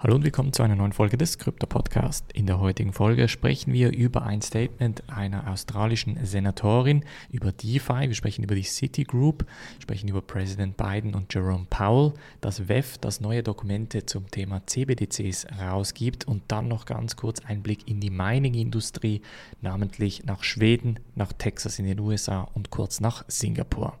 Hallo und willkommen zu einer neuen Folge des Krypto Podcast. In der heutigen Folge sprechen wir über ein Statement einer australischen Senatorin über DeFi. Wir sprechen über die Citigroup, sprechen über Präsident Biden und Jerome Powell, das WEF, das neue Dokumente zum Thema CBDCs rausgibt und dann noch ganz kurz Einblick in die Mining-Industrie, namentlich nach Schweden, nach Texas in den USA und kurz nach Singapur.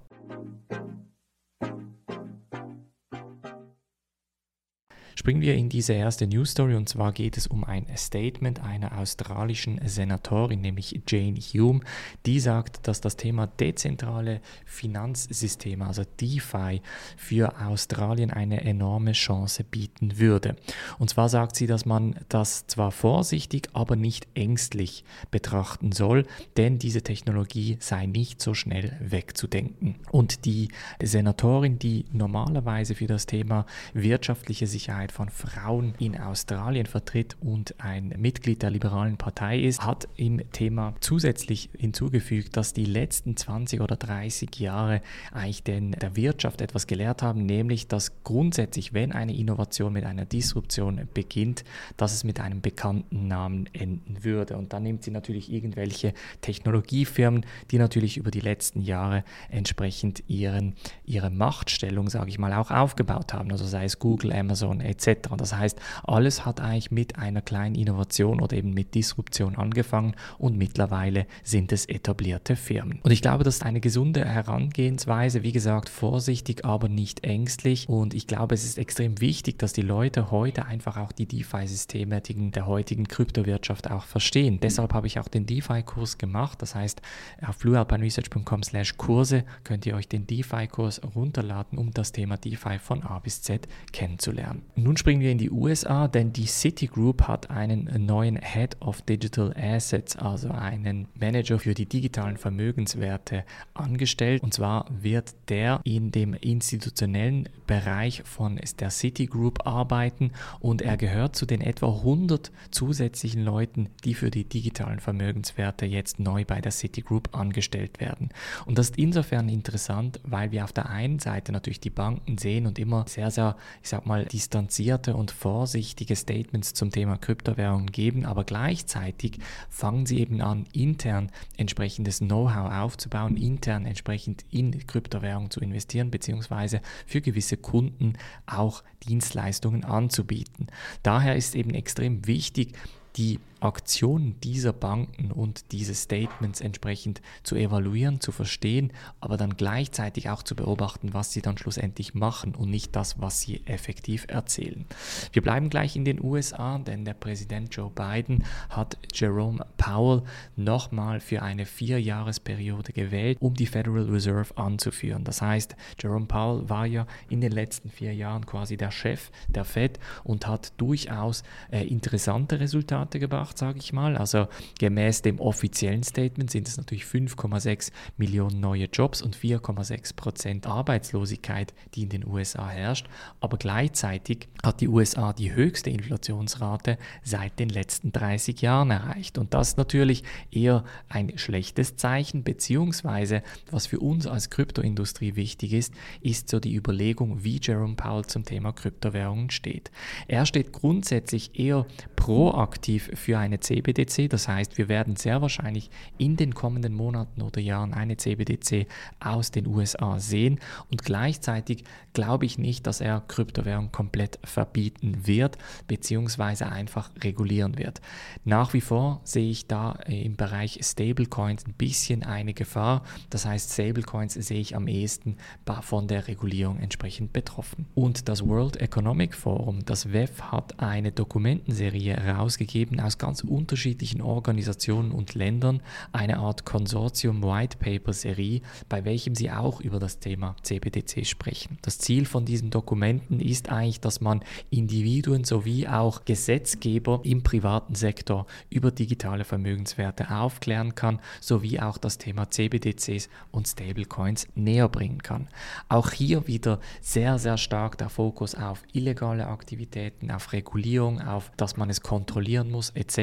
Springen wir in diese erste News Story und zwar geht es um ein Statement einer australischen Senatorin, nämlich Jane Hume, die sagt, dass das Thema dezentrale Finanzsysteme, also DeFi, für Australien eine enorme Chance bieten würde. Und zwar sagt sie, dass man das zwar vorsichtig, aber nicht ängstlich betrachten soll, denn diese Technologie sei nicht so schnell wegzudenken. Und die Senatorin, die normalerweise für das Thema wirtschaftliche Sicherheit von Frauen in Australien vertritt und ein Mitglied der liberalen Partei ist, hat im Thema zusätzlich hinzugefügt, dass die letzten 20 oder 30 Jahre eigentlich den, der Wirtschaft etwas gelehrt haben, nämlich dass grundsätzlich, wenn eine Innovation mit einer Disruption beginnt, dass es mit einem bekannten Namen enden würde. Und dann nimmt sie natürlich irgendwelche Technologiefirmen, die natürlich über die letzten Jahre entsprechend ihren, ihre Machtstellung, sage ich mal, auch aufgebaut haben. Also sei es Google, Amazon etc Das heißt, alles hat eigentlich mit einer kleinen Innovation oder eben mit Disruption angefangen und mittlerweile sind es etablierte Firmen. Und ich glaube, das ist eine gesunde Herangehensweise, wie gesagt, vorsichtig, aber nicht ängstlich. Und ich glaube, es ist extrem wichtig, dass die Leute heute einfach auch die DeFi-Systeme der heutigen Kryptowirtschaft auch verstehen. Deshalb habe ich auch den DeFi-Kurs gemacht. Das heißt, auf bluealpineresearch.com slash Kurse könnt ihr euch den DeFi-Kurs runterladen, um das Thema DeFi von A bis Z kennenzulernen. Nun springen wir in die USA, denn die Citigroup hat einen neuen Head of Digital Assets, also einen Manager für die digitalen Vermögenswerte angestellt. Und zwar wird der in dem institutionellen Bereich von der Citigroup arbeiten und er gehört zu den etwa 100 zusätzlichen Leuten, die für die digitalen Vermögenswerte jetzt neu bei der Citigroup angestellt werden. Und das ist insofern interessant, weil wir auf der einen Seite natürlich die Banken sehen und immer sehr, sehr, ich sag mal, distanziert differenzierte und vorsichtige Statements zum Thema Kryptowährungen geben, aber gleichzeitig fangen sie eben an, intern entsprechendes Know-how aufzubauen, intern entsprechend in Kryptowährungen zu investieren, beziehungsweise für gewisse Kunden auch Dienstleistungen anzubieten. Daher ist eben extrem wichtig, die Aktionen dieser Banken und diese Statements entsprechend zu evaluieren, zu verstehen, aber dann gleichzeitig auch zu beobachten, was sie dann schlussendlich machen und nicht das, was sie effektiv erzählen. Wir bleiben gleich in den USA, denn der Präsident Joe Biden hat Jerome Powell nochmal für eine Vierjahresperiode gewählt, um die Federal Reserve anzuführen. Das heißt, Jerome Powell war ja in den letzten vier Jahren quasi der Chef der Fed und hat durchaus äh, interessante Resultate gebracht gemacht, sage ich mal. Also gemäß dem offiziellen Statement sind es natürlich 5,6 Millionen neue Jobs und 4,6 Prozent Arbeitslosigkeit, die in den USA herrscht. Aber gleichzeitig hat die USA die höchste Inflationsrate seit den letzten 30 Jahren erreicht. Und das ist natürlich eher ein schlechtes Zeichen, beziehungsweise was für uns als Kryptoindustrie wichtig ist, ist so die Überlegung, wie Jerome Powell zum Thema Kryptowährungen steht. Er steht grundsätzlich eher proaktiv für eine CBDC. Das heißt, wir werden sehr wahrscheinlich in den kommenden Monaten oder Jahren eine CBDC aus den USA sehen. Und gleichzeitig glaube ich nicht, dass er Kryptowährung komplett verbieten wird, beziehungsweise einfach regulieren wird. Nach wie vor sehe ich da im Bereich Stablecoins ein bisschen eine Gefahr. Das heißt, Stablecoins sehe ich am ehesten von der Regulierung entsprechend betroffen. Und das World Economic Forum, das WEF, hat eine Dokumentenserie herausgegeben aus ganz unterschiedlichen Organisationen und Ländern eine Art Konsortium White Paper Serie, bei welchem sie auch über das Thema CBDC sprechen. Das Ziel von diesen Dokumenten ist eigentlich, dass man Individuen sowie auch Gesetzgeber im privaten Sektor über digitale Vermögenswerte aufklären kann, sowie auch das Thema CBDCs und Stablecoins näher bringen kann. Auch hier wieder sehr, sehr stark der Fokus auf illegale Aktivitäten, auf Regulierung, auf dass man es kontrollieren muss etc.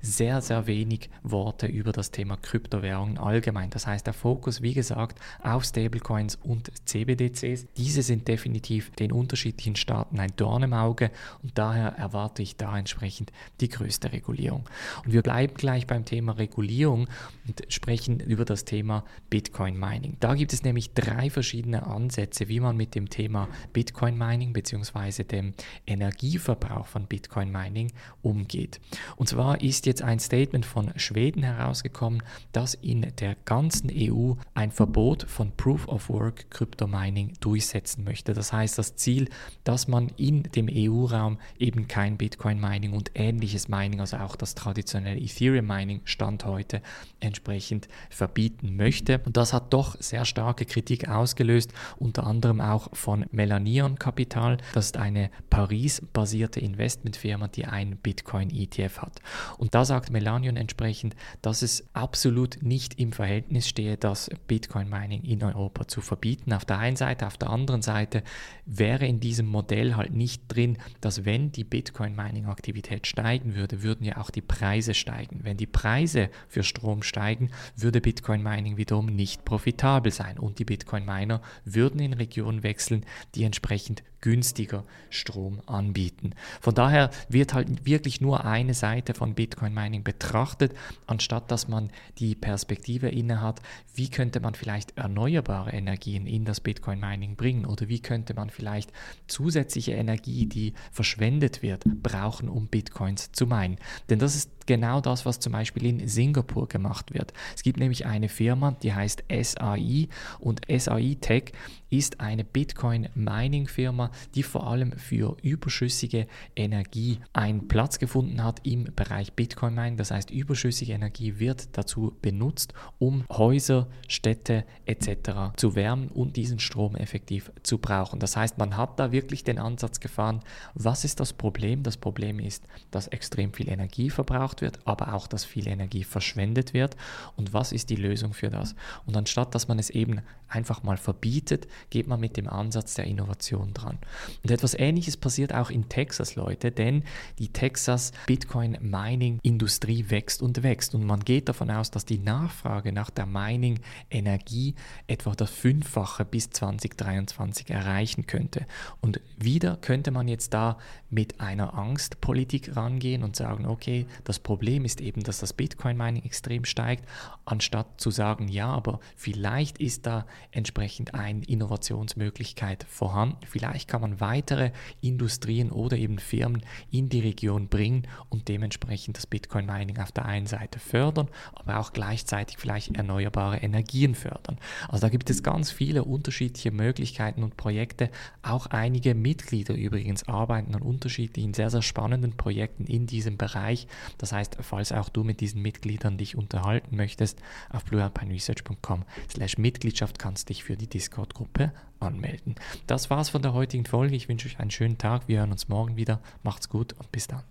Sehr, sehr wenig Worte über das Thema Kryptowährungen allgemein. Das heißt, der Fokus, wie gesagt, auf Stablecoins und CBDCs. Diese sind definitiv den unterschiedlichen Staaten ein Dorn im Auge und daher erwarte ich da entsprechend die größte Regulierung. Und wir bleiben gleich beim Thema Regulierung und sprechen über das Thema Bitcoin Mining. Da gibt es nämlich drei verschiedene Ansätze, wie man mit dem Thema Bitcoin Mining bzw. dem Energieverbrauch von Bitcoin Mining umgeht. Und zwar ist jetzt ein Statement von Schweden herausgekommen, dass in der ganzen EU ein Verbot von Proof of Work Kryptomining durchsetzen möchte. Das heißt, das Ziel, dass man in dem EU-Raum eben kein Bitcoin Mining und ähnliches Mining, also auch das traditionelle Ethereum Mining Stand heute entsprechend verbieten möchte. Und das hat doch sehr starke Kritik ausgelöst, unter anderem auch von Melanion Capital. Das ist eine Paris-basierte Investmentfirma, die ein Bitcoin-ETF hat. Und da sagt Melanion entsprechend, dass es absolut nicht im Verhältnis stehe, das Bitcoin-Mining in Europa zu verbieten. Auf der einen Seite, auf der anderen Seite wäre in diesem Modell halt nicht drin, dass wenn die Bitcoin-Mining-Aktivität steigen würde, würden ja auch die Preise steigen. Wenn die Preise für Strom steigen, würde Bitcoin-Mining wiederum nicht profitabel sein und die Bitcoin-Miner würden in Regionen wechseln, die entsprechend günstiger Strom anbieten. Von daher wird halt wirklich nur eine Seite von Bitcoin Mining betrachtet, anstatt dass man die Perspektive innehat, wie könnte man vielleicht erneuerbare Energien in das Bitcoin Mining bringen oder wie könnte man vielleicht zusätzliche Energie, die verschwendet wird, brauchen, um Bitcoins zu meinen. Denn das ist genau das, was zum Beispiel in Singapur gemacht wird. Es gibt nämlich eine Firma, die heißt SAI und SAI Tech ist eine Bitcoin-Mining-Firma, die vor allem für überschüssige Energie einen Platz gefunden hat im Bereich Bitcoin-Mining. Das heißt, überschüssige Energie wird dazu benutzt, um Häuser, Städte etc. zu wärmen und diesen Strom effektiv zu brauchen. Das heißt, man hat da wirklich den Ansatz gefahren, was ist das Problem? Das Problem ist, dass extrem viel Energie verbraucht wird, aber auch, dass viel Energie verschwendet wird. Und was ist die Lösung für das? Und anstatt, dass man es eben einfach mal verbietet, geht man mit dem Ansatz der Innovation dran. Und etwas Ähnliches passiert auch in Texas, Leute, denn die Texas Bitcoin Mining Industrie wächst und wächst und man geht davon aus, dass die Nachfrage nach der Mining Energie etwa das Fünffache bis 2023 erreichen könnte. Und wieder könnte man jetzt da mit einer Angstpolitik rangehen und sagen, okay, das Problem ist eben, dass das Bitcoin Mining extrem steigt, anstatt zu sagen, ja, aber vielleicht ist da entsprechend eine Innovationsmöglichkeit vorhanden. Vielleicht kann man weitere Industrien oder eben Firmen in die Region bringen und dementsprechend das Bitcoin Mining auf der einen Seite fördern, aber auch gleichzeitig vielleicht erneuerbare Energien fördern. Also da gibt es ganz viele unterschiedliche Möglichkeiten und Projekte. Auch einige Mitglieder übrigens arbeiten an unterschiedlichen sehr, sehr spannenden Projekten in diesem Bereich. Das heißt, falls auch du mit diesen Mitgliedern dich unterhalten möchtest, auf bluealpineresearch.com slash Mitgliedschaft kannst dich für die Discord-Gruppe anmelden. Das war's von der heutigen Folge. Ich wünsche euch einen schönen Tag. Wir hören uns morgen wieder. Macht's gut und bis dann.